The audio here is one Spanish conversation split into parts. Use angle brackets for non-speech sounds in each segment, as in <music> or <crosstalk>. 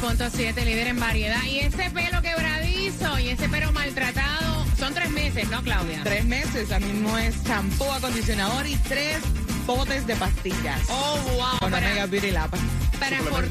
106.7, líder en variedad. Y ese pelo quebradizo y ese pelo maltratado son tres meses, ¿no, Claudia? Tres meses, a mismo es champú, acondicionador y tres botes de pastillas. Oh, wow. Con Para- Omega Beauty Lab. para, for-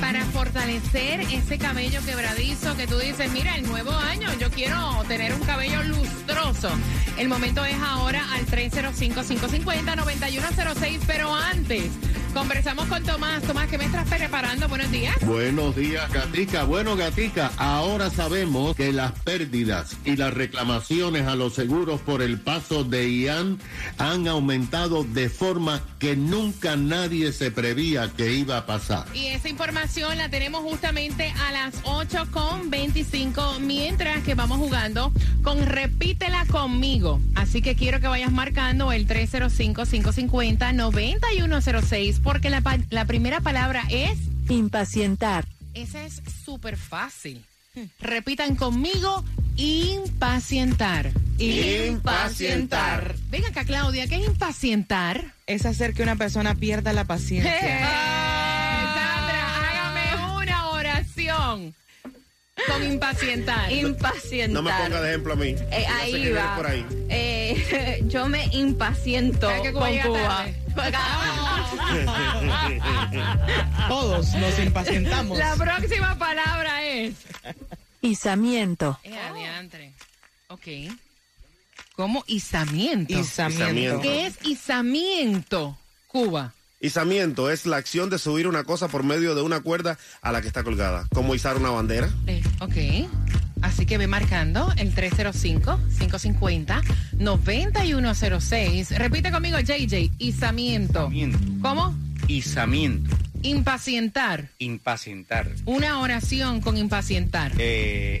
para fortalecer ese cabello quebradizo que tú dices, mira, el nuevo año, yo quiero tener un cabello lustroso. El momento es ahora al 305-550-9106, pero antes conversamos con Tomás. Tomás, ¿qué me estás preparando? Buenos días. Buenos días, Gatica. Bueno, Gatica, ahora sabemos que las pérdidas y las reclamaciones a los seguros por el paso de Ian han aumentado de forma que nunca nadie se prevía que iba a pasar. Y esa información la tenemos justamente a las 8 con 25, mientras que vamos jugando con Repítela conmigo. Así que quiero que vayas marcando el 305-550-9106, porque la, la primera palabra es... Impacientar. Esa es súper fácil. Repitan conmigo, impacientar. Impacientar. Venga acá, Claudia, ¿qué es impacientar? Es hacer que una persona pierda la paciencia. <laughs> Sandra, hágame una oración con impacientar. Impacientar. No me ponga de ejemplo a mí. Eh, ahí va. por ahí. Eh, <laughs> yo me impaciento ¿Sabes que Cuba con Cuba. Todos nos impacientamos. La próxima palabra es. Izamiento. Es adiantre. Ok. ¿Cómo izamiento? Izamiento. ¿Qué es izamiento, Cuba? Izamiento es la acción de subir una cosa por medio de una cuerda a la que está colgada, como izar una bandera. Eh, ok. Así que ve marcando el 305-550-9106. Repite conmigo, JJ. Izamiento. Izamiento. ¿Cómo? Izamiento. Impacientar. Impacientar. Una oración con impacientar. Eh,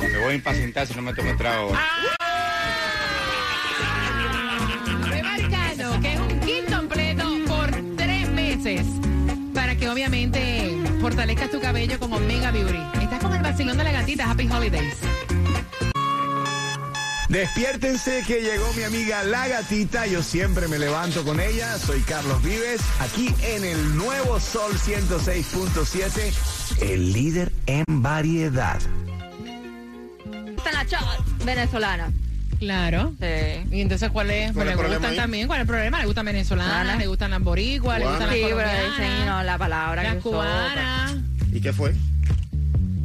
me voy a impacientar si no me tomo trago. Ve marcando que es un kit completo por tres meses para que obviamente fortalezcas tu cabello con Omega Beauty. El vacilón de la gatita. Happy Holidays. Despiértense que llegó mi amiga La Gatita. Yo siempre me levanto con ella. Soy Carlos Vives, aquí en el nuevo Sol 106.7, el líder en variedad. Está la venezolana. Claro. Sí. Y entonces, ¿cuál es? ¿Cuál le gustan ahí? también. ¿Cuál es el problema? ¿Le gustan venezolanas? Cubana. ¿Le gustan las boricuas? ¿Le gustan las Sí, pero colombianas? dicen no, la palabra las cubanas. ¿Y qué fue?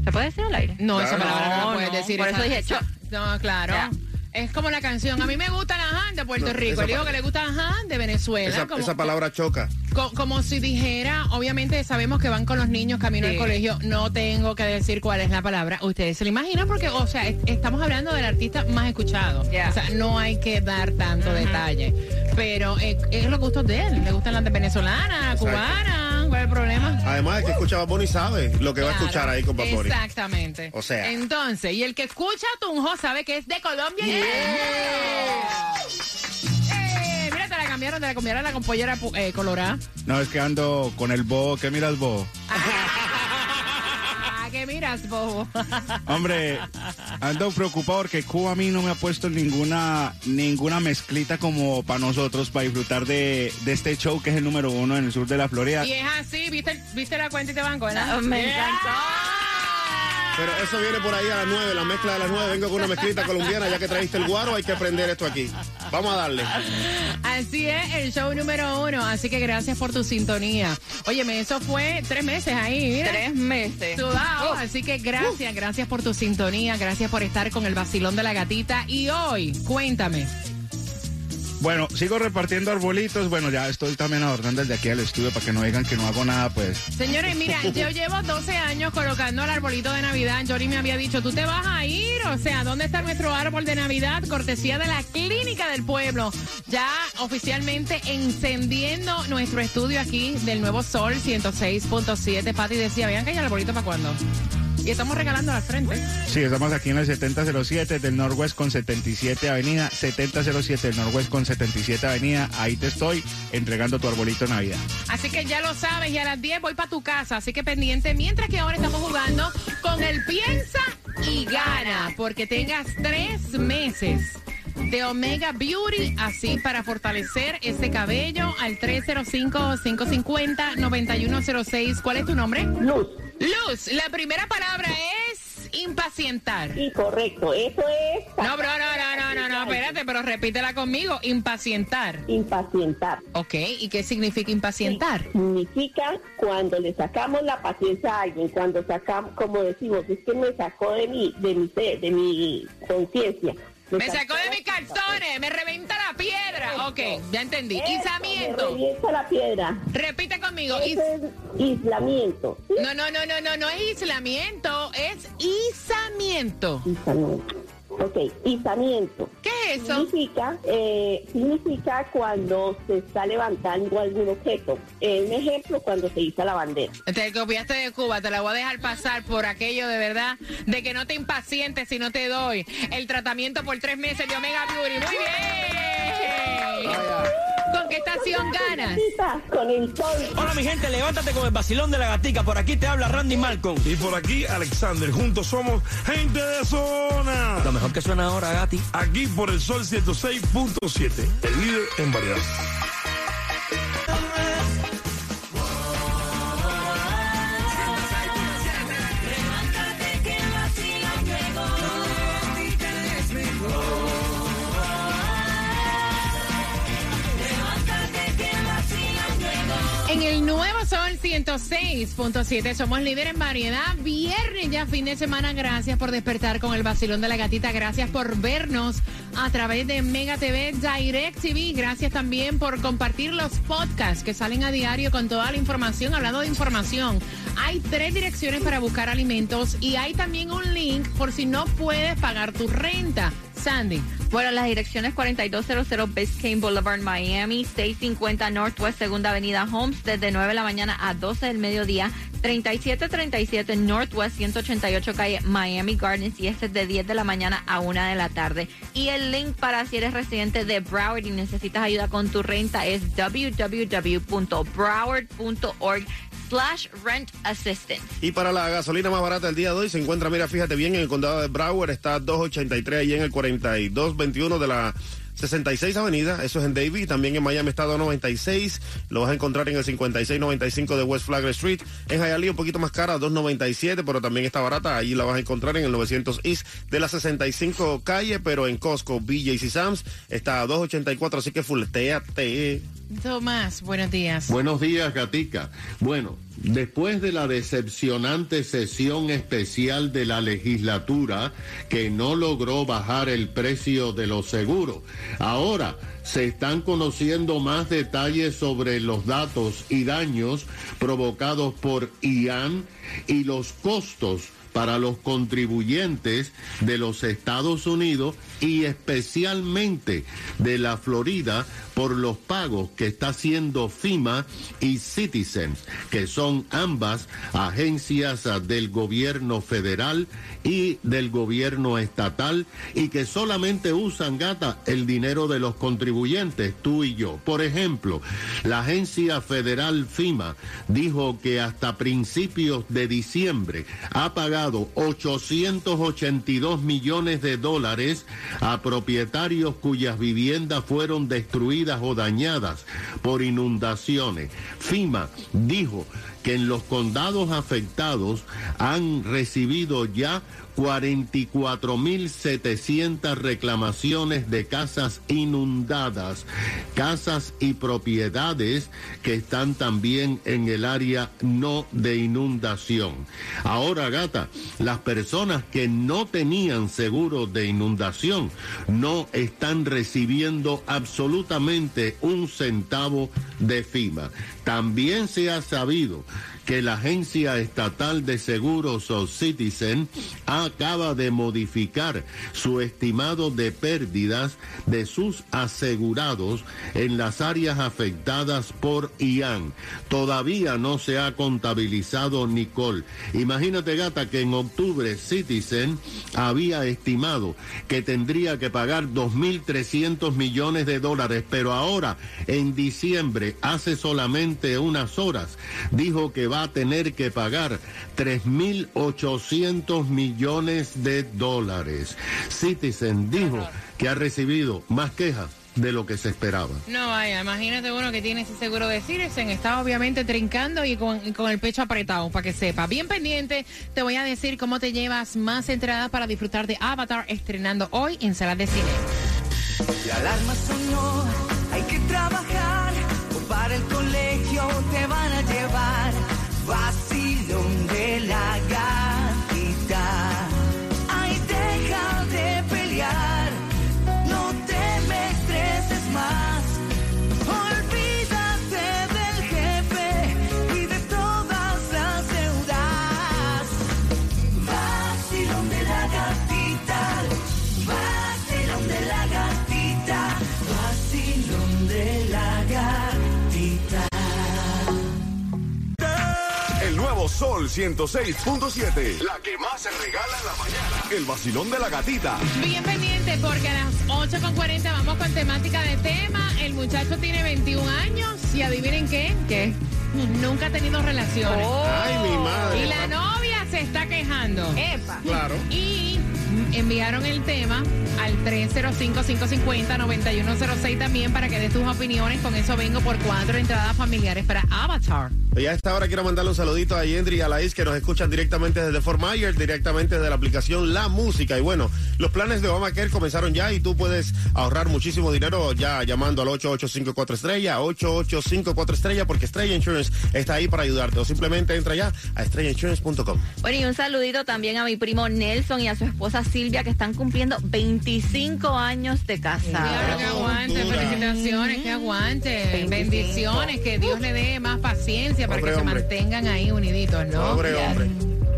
¿Se puede decir al aire? No, esa Claro. palabra no, No, la puedes no, decir. por esa- eso dije esa- cho- No, claro. Ya. Es como la canción. A mí me gustan ajá de Puerto No, Rico. esa Le digo pa- que le gustan ajá de Venezuela. Esa, como, esa palabra choca. co- como si dijera, obviamente sabemos que van con los niños camino al Sí. colegio. No tengo que decir cuál es la palabra. Ustedes se lo imaginan porque, o sea, est- estamos hablando del artista más escuchado. Ya. O sea, no hay que dar tanto detalle. Pero eh, es los gustos de él. Le gustan las de venezolana, Exacto. cubana. ¿Cuál es el problema? Además, el que escucha Bad Bunny sabe lo que va a escuchar ahí con Bad Bunny. Exactamente. O sea. Entonces, y el que escucha a Tunjo sabe que es de Colombia. y- ¡Eh! Mira, te la cambiaron, te la cambiaron la compollera eh, colorada. No, es que ando con el bobo. ¿Qué miras, bobo? Ah, ¿qué miras, bobo? <laughs> Hombre, ando preocupado porque Cuba a mí no me ha puesto ninguna ninguna mezclita como para nosotros, para disfrutar de, de este show que es el número uno en el sur de la Florida. y es así, ¿viste, viste la cuenta y te banco, ¿verdad? Me Yeah. encantó. Pero eso viene por ahí a las 9, la mezcla de las 9. Vengo con una mezclita colombiana, ya que trajiste el guaro, hay que aprender esto aquí. Vamos a darle. Así es, el show número uno. Así que gracias por tu sintonía. Óyeme, eso fue tres meses ahí, mira. Tres meses. Sudado. Así que gracias, gracias por tu sintonía, gracias por estar con el vacilón de la gatita. Y hoy, cuéntame. Bueno, sigo repartiendo arbolitos. Bueno, ya estoy también adornando desde aquí al estudio para que no digan que no hago nada, pues. Señores, mira, yo llevo 12 años colocando el arbolito de Navidad. Jory me había dicho, tú te vas a ir. O sea, ¿dónde está nuestro árbol de Navidad? Cortesía de la Clínica del Pueblo. Ya oficialmente encendiendo nuestro estudio aquí del Nuevo Sol 106.7. Pati decía, vean que hay arbolito para cuándo. Y estamos regalando al frente. Sí, estamos aquí en el 7007 del Northwest con 77 Avenida. 7007 del Northwest con 77 Avenida. Ahí te estoy entregando tu arbolito Navidad. Así que ya lo sabes, y a las 10 voy para tu casa. Así que pendiente, mientras que ahora estamos jugando con el piensa y gana, porque tengas tres meses de Omega Beauty, así para fortalecer ese cabello al 305-550-9106. ¿Cuál es tu nombre? Luz. Luz, la primera palabra es impacientar. Sí, correcto. Eso es. No, bro, no, no, no, no, no, espérate, pero repítela conmigo. Impacientar. Impacientar. Ok, ¿y qué significa impacientar? Significa cuando le sacamos la paciencia a alguien, cuando sacamos, como decimos, es que me sacó de mi, de mi, de mi conciencia. Me sacó de mis calzones, me reventa la piedra. Ok, ya entendí. Eso, Izamiento. Me revienta la piedra. Repite conmigo. Eso es aislamiento. ¿sí? No, no, no, no, no, no es aislamiento, es izamiento. Izamiento. Ok, izamiento. ¿Qué es eso? Significa, eh, significa cuando se está levantando algún objeto. Eh, un ejemplo, cuando se iza la bandera. Te copiaste de Cuba, te la voy a dejar pasar por aquello de verdad, de que no te impacientes si no te doy el tratamiento por tres meses de Omega Beauty. Muy bien. ¿Con qué estación ganas? Con el sol. Hola mi gente, levántate con el vacilón de la gatica. Por aquí te habla Randy Malcolm. Y por aquí Alexander. Juntos somos gente de zona. Lo mejor que suena ahora, Gati. Aquí por el sol 106.7. El líder en variedad. Sol 106.7 somos líder en variedad. Viernes ya fin de semana. Gracias por despertar con el vacilón de la gatita. Gracias por vernos a través de Mega TV Direct TV. Gracias también por compartir los podcasts que salen a diario con toda la información. Hablando de información, hay tres direcciones para buscar alimentos y hay también un link por si no puedes pagar tu renta. Sandy. Bueno, las direcciones 4200 Biscayne Boulevard, Miami, 650 Northwest Segunda Avenida Homestead, de 9 de la mañana a 12 del mediodía, 3737 Northwest 188 Calle Miami Gardens y este es de 10 de la mañana a 1 de la tarde. Y el link para si eres residente de Broward y necesitas ayuda con tu renta es www.broward.org slash rent assistance. Y para la gasolina más barata del día de hoy se encuentra, mira, fíjate bien, en el condado de Broward está 283 ahí en el 4221 de la 66 Avenida, eso es en Davie, también en Miami está 296, lo vas a encontrar en el 5695 de West Flagler Street, en Hialeah un poquito más cara, 297, pero también está barata, ahí la vas a encontrar en el 900 East de la 65 calle, pero en Costco, BJ's y Sam's está a 284, así que fulteate. Tomás, buenos días. Buenos días, Gatica. Bueno, después de la decepcionante sesión especial de la legislatura que no logró bajar el precio de los seguros, ahora se están conociendo más detalles sobre los datos y daños provocados por Ian y los costos para los contribuyentes de los Estados Unidos y especialmente de la Florida por los pagos que está haciendo FIMA y Citizens, que son ambas agencias del gobierno federal y del gobierno estatal y que solamente usan gata el dinero de los contribuyentes, tú y yo. Por ejemplo, la agencia federal FIMA dijo que hasta principios de diciembre ha pagado 882 millones de dólares a propietarios cuyas viviendas fueron destruidas o dañadas por inundaciones. FIMA dijo que en los condados afectados han recibido ya 44.700 reclamaciones de casas inundadas, casas y propiedades que están también en el área no de inundación. Ahora, gata, las personas que no tenían seguro de inundación no están recibiendo absolutamente un centavo de FIMA. También se ha sabido que la Agencia Estatal de Seguros o Citizen acaba de modificar su estimado de pérdidas de sus asegurados en las áreas afectadas por Ian. Todavía no se ha contabilizado Nicole. Imagínate, gata, que en octubre Citizen había estimado que tendría que pagar 2.300 millones de dólares, pero ahora, en diciembre, hace solamente unas horas, dijo que va a tener que pagar 3.800 millones de dólares. Citizen dijo que ha recibido más quejas de lo que se esperaba. No vaya, imagínate uno que tiene ese seguro de Citizen, está obviamente trincando y con, y con el pecho apretado, para que sepa. Bien pendiente, te voy a decir cómo te llevas más entradas para disfrutar de Avatar estrenando hoy en salas de cine. La alarma sonó, hay que trabajar, Sol 106.7. La que más se regala en la mañana. El vacilón de la gatita. Bien pendiente porque a las 8.40 vamos con temática de tema. El muchacho tiene 21 años y adivinen qué, que nunca ha tenido relaciones. Ay, mi madre. Y la novia se está quejando. Epa. Claro. Y enviaron el tema al 305-550-9106 también para que des tus opiniones. Con eso vengo por cuatro entradas familiares para Avatar. Y a esta hora quiero mandarle un saludito a Yendri y a Laís que nos escuchan directamente desde Fort Myers, directamente desde la aplicación La Música. Y bueno, los planes de Obamacare comenzaron ya y tú puedes ahorrar muchísimo dinero ya llamando al 8854 estrella, 8854 estrella, porque Estrella Insurance está ahí para ayudarte. O simplemente entra ya a estrellainsurance.com. Bueno, y un saludito también a mi primo Nelson y a su esposa Silvia que están cumpliendo 25 años de Claro, que casa. aguante, felicitaciones, que aguante. 25. Bendiciones, que Dios le dé más paciencia para Pobre que hombre. se mantengan ahí uniditos, ¿no? Pobre hombre.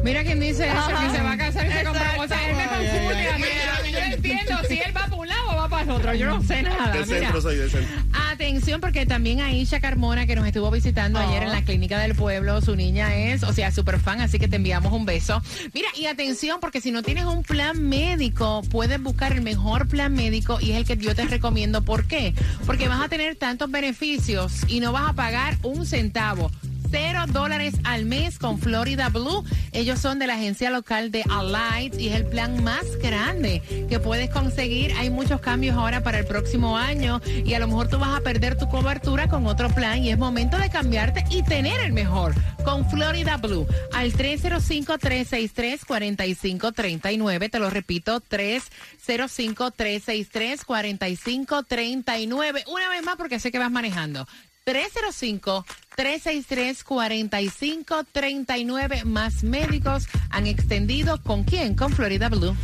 Mira quién dice eso, Ajá. que se va a casar y se compra cosas. Él me confunde a mí. Yo no entiendo si él va para un lado o va para el otro. Yo no sé nada. De Mira. centro soy de centro. Atención, porque también Aisha Carmona, que nos estuvo visitando ayer en la clínica del pueblo, su niña es, o sea, super fan, así que te enviamos un beso. Mira, y atención, porque si no tienes un plan médico, puedes buscar el mejor plan médico y es el que yo te recomiendo. ¿Por qué? Porque vas a tener tantos beneficios y no vas a pagar un centavo. Cero dólares al mes con Florida Blue. Ellos son de la agencia local de Alight y es el plan más grande que puedes conseguir. Hay muchos cambios ahora para el próximo año y a lo mejor tú vas a perder tu cobertura con otro plan y es momento de cambiarte y tener el mejor con Florida Blue al 305-363-4539. Te lo repito, 305-363-4539. Una vez más porque sé que vas manejando. 305-363-4539. Más médicos han extendido. ¿Con quién? Con Florida Blue.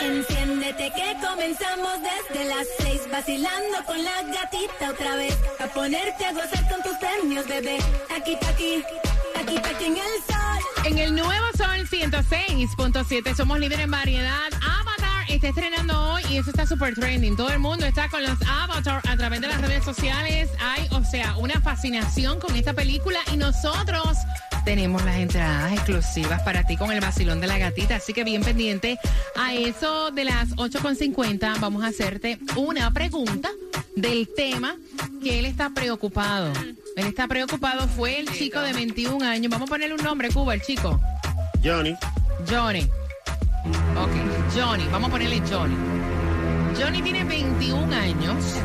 Enciéndete que comenzamos desde las seis vacilando con la gatita otra vez a ponerte a gozar con tus premios bebé aquí aquí aquí pa' aquí en el sol En el nuevo Sol 106.7 somos líderes en variedad. Está estrenando hoy y eso está super trending. Todo el mundo está con los Avatar a través de las redes sociales. Hay, o sea, una fascinación con esta película y nosotros tenemos las entradas exclusivas para ti con el vacilón de la gatita. Así que bien pendiente. A eso de las 8.50 vamos a hacerte una pregunta del tema que él está preocupado. Él está preocupado. Fue el chico de 21 años. Vamos a ponerle un nombre, Cuba, el chico. Johnny. Johnny. Ok, Johnny. Vamos a ponerle Johnny. Johnny tiene 21 años.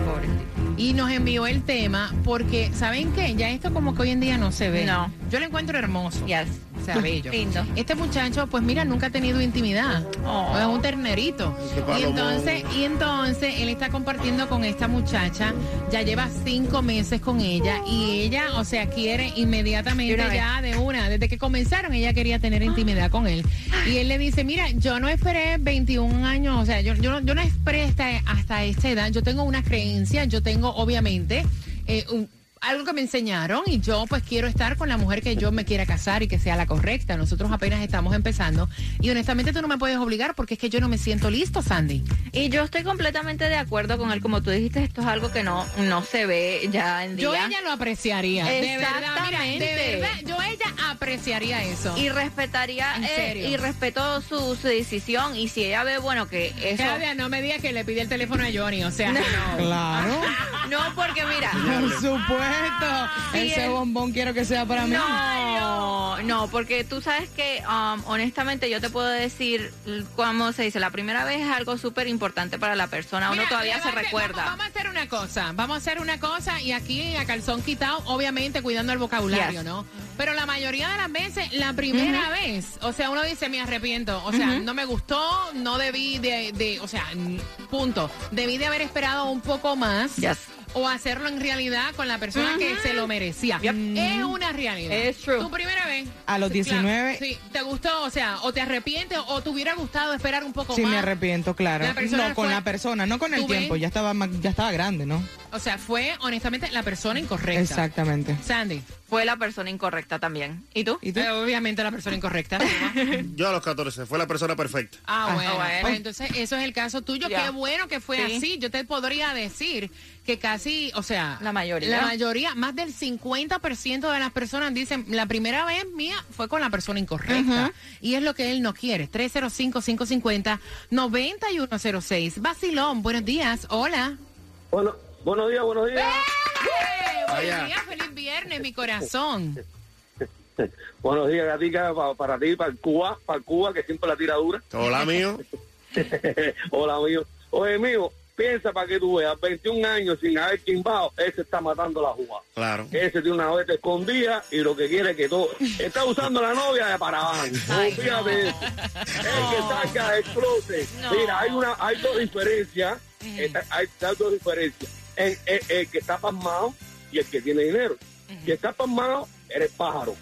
Y nos envió el tema porque, ¿saben qué? Ya esto como que hoy en día no se ve. No. Yo lo encuentro hermoso. Yes. O sea, bello. Lindo. Este muchacho, pues mira, nunca ha tenido intimidad. Oh. Es un ternerito. Y entonces, y entonces él está compartiendo con esta muchacha. Ya lleva cinco meses con ella. Y ella, o sea, quiere inmediatamente ya de una. Desde que comenzaron, ella quería tener intimidad con él. Y él le dice, mira, yo no esperé 21 años. O sea, yo, yo, no- yo no esperé hasta, hasta esta edad. Yo tengo una creencia. Yo tengo, obviamente, eh, un- algo que me enseñaron y yo pues quiero estar con la mujer que yo me quiera casar y que sea la correcta. Nosotros apenas estamos empezando y honestamente tú no me puedes obligar porque es que yo no me siento listo, Sandy. Y yo estoy completamente de acuerdo con él. Como tú dijiste, esto es algo que no, no se ve ya en día. Yo ella lo apreciaría. De verdad, mira, de Exactamente. verdad, yo ella apreciaría eso. y respetaría eh, y respeto su, su decisión y si ella ve bueno que eso Claudia, no me digas que le pide el teléfono a Johnny, o sea, que no. Claro. <laughs> no porque mira <laughs> Por supuesto. Sí, Ese bombón quiero que sea para mí. no no porque tú sabes que um, honestamente yo te puedo decir cómo se dice la primera vez es algo súper importante para la persona uno Mira, todavía mira, se vamos- recuerda Vamos, a hacer una cosa, vamos a hacer una cosa y aquí a calzón quitado, obviamente cuidando el vocabulario, Yes. ¿no? Pero la mayoría de las veces, la primera vez, o sea, uno dice, me arrepiento, o sea, no me gustó, no debí de, de- o sea, punto, debí de haber esperado un poco más. Yes. O hacerlo en realidad con la persona que se lo merecía. Es una realidad. Es true. Tu primera vez. A los Sí, 19. claro, sí, te gustó, o sea, o te arrepientes o te hubiera gustado esperar un poco Sí, más. me arrepiento, claro. La persona No, con fue- la persona, no con el ¿Tú ves? tiempo. Ya estaba, ma- ya estaba grande, ¿no? O sea, fue honestamente la persona incorrecta. Exactamente. Sandy. fue la persona incorrecta también y tú ¿Y tú? Eh, obviamente la persona incorrecta. <laughs> Yo a los 14, fue la persona perfecta. Ah, bueno. bueno. Pues entonces eso es el caso tuyo. Ya. Qué bueno que fue Sí. así. Yo te podría decir que casi, o sea, La mayoría. La mayoría, más del 50% de las personas dicen, la primera vez mía fue con la persona incorrecta. Y es lo que él no quiere. 305-550-9106. Basilón, buenos días. Hola. Bueno, buenos días, buenos días. ¡Eh! Buenos días, feliz viernes, mi corazón. <laughs> Buenos días, Gatica, pa- para ti, para el Cuba, para el Cuba, que siempre la tira dura. Hola, mío. <laughs> Hola, amigo. Oye, mío, piensa para que tú veas, 21 años sin haber quimbado, ese está matando la jugada. Claro. Ese tiene una vez escondida y lo que quiere es que todo... Está usando la novia de paraban. <laughs> Ay, no. eso. El que saca el closet. No. Mira, hay, una, hay dos diferencias. Esta- Hay, hay dos diferencias. El, el- el que está pasmado y el que tiene dinero. Si está pasmado, eres pájaro.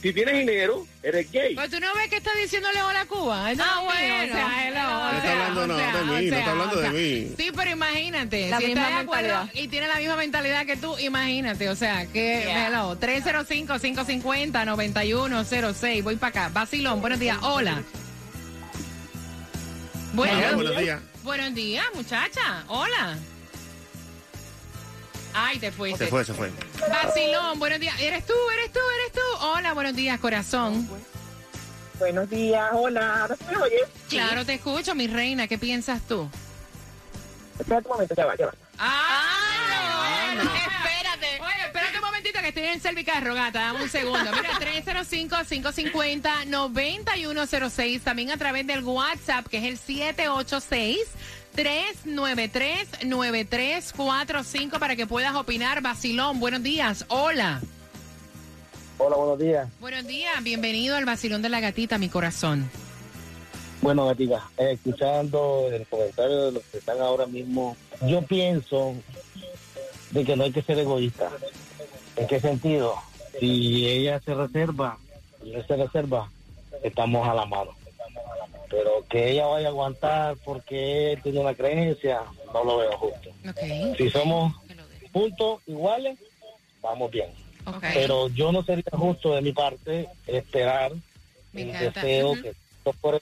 Si tienes dinero, eres gay. Pues tú no ves que está diciéndole hola a Cuba. Eso Ah, no mío, bueno. o sea, hello, No está hablando no, sea, de mí, o no está hablando o de mí. Sí, pero imagínate, La si misma está de acuerdo mentalidad. y tiene la misma mentalidad que tú, imagínate, o sea, que Yeah. hello, 305-550-9106. Voy para acá. Basilón, buenos días. Hola. Bueno, Hola, buenos días. buenos días, muchacha. Hola. Ay, te fuiste. Se fue, se fue. Basilón, buenos días. ¿Eres tú? ¿Eres tú? ¿Eres tú? Hola, buenos días, corazón. Buenos días, hola. ¿Ahora sí me oyes? Claro, te escucho, mi reina. ¿Qué piensas tú? Espérate un momento, ya va, ya va. ¡Ah! no. Espérate. Oye, espérate un momentito que estoy en Cervicarro, gata. Dame un segundo. Mira, <laughs> 305-550-9106. También a través del WhatsApp, que es el 786-393-9345 para que puedas opinar. Basilón, buenos días. Hola. Hola, buenos días. Buenos días. Bienvenido al Basilón de la Gatita, mi corazón. Bueno, Gatica, eh, escuchando el comentario de los que están ahora mismo, yo pienso de que no hay que ser egoísta. ¿En qué sentido? Si ella se reserva él se reserva, estamos a la mano. Pero que ella vaya a aguantar porque él tiene una creencia, no lo veo justo. Si somos puntos iguales, vamos bien. Pero yo no sería justo de mi parte esperar Me el encanta. deseo que por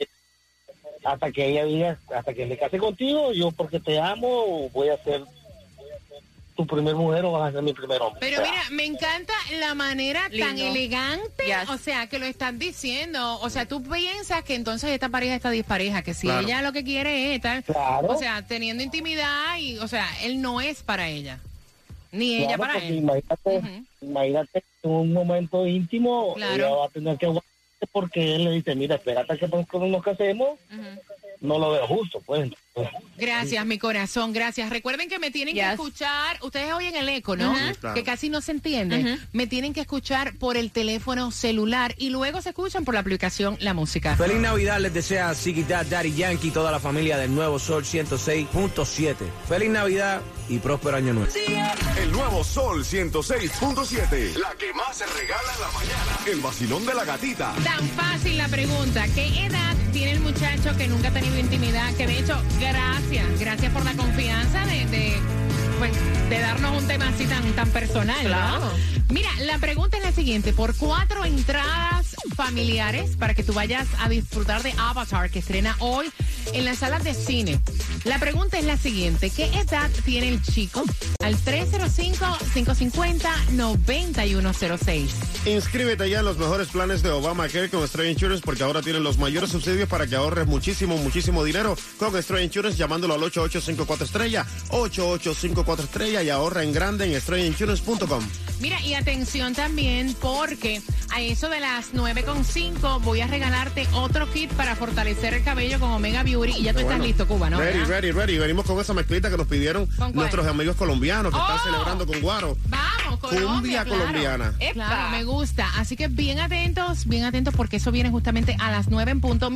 hasta que ella diga, hasta que me case contigo, yo porque te amo voy a ser tu primer mujer o vas a ser mi primer hombre. Pero O sea, mira, me encanta la manera tan elegante, Yes. o sea, que lo están diciendo. O sea, tú piensas que entonces esta pareja está dispareja, que si Claro. ella lo que quiere es estar, Claro. o sea, teniendo intimidad y, o sea, él no es para ella, ni ella claro, para él. Imagínate, Ujú. imagínate en un momento íntimo, Claro. ella va a tener que aguantar porque él le dice, mira, espérate que nos casemos, Ujú. no lo veo justo, pues. Gracias, mi corazón, gracias. Recuerden que me tienen que escuchar, ustedes oyen el eco, ¿no? Claro. Que casi no se entiende. Me tienen que escuchar por el teléfono celular y luego se escuchan por la aplicación La Música. Feliz Navidad les desea Dad, Daddy Yankee y toda la familia del Nuevo Sol 106.7. Feliz Navidad y próspero año nuevo. El nuevo Sol 106.7. La que más se regala en la mañana. El vacilón de la gatita. Tan fácil la pregunta. ¿Qué edad tiene el muchacho que nunca ha tenido intimidad? Que de hecho, gracias, gracias por la confianza de, de, pues, de darnos un tema así tan, tan personal. Mira, la pregunta es la siguiente. Por cuatro entradas familiares para que tú vayas a disfrutar de Avatar, que estrena hoy en las salas de cine. La pregunta es la siguiente. ¿Qué edad tiene el chico? Al 305-550-9106. Inscríbete ya en los mejores planes de Obamacare con Estrella Insurance porque ahora tienen los mayores subsidios para que ahorres muchísimo, muchísimo dinero con Estrella Insurance llamándolo al 8854 estrella, 8854 estrella y ahorra en grande en estrellainsurance.com. Mira, y atención también porque a eso de las 9.5 voy a regalarte otro kit para fortalecer el cabello con Omega Beauty y ya tú estás listo, Cuba, ¿no? Ready, ¿Verdad? ready, ready. Venimos con esa mezclita que nos pidieron nuestros amigos colombianos que ¡Oh! están celebrando con Guaro. Vamos, Colombia, Cumbia claro. colombiana. Claro, me gusta. Así que bien atentos, bien atentos porque eso viene justamente a las 9 en punto.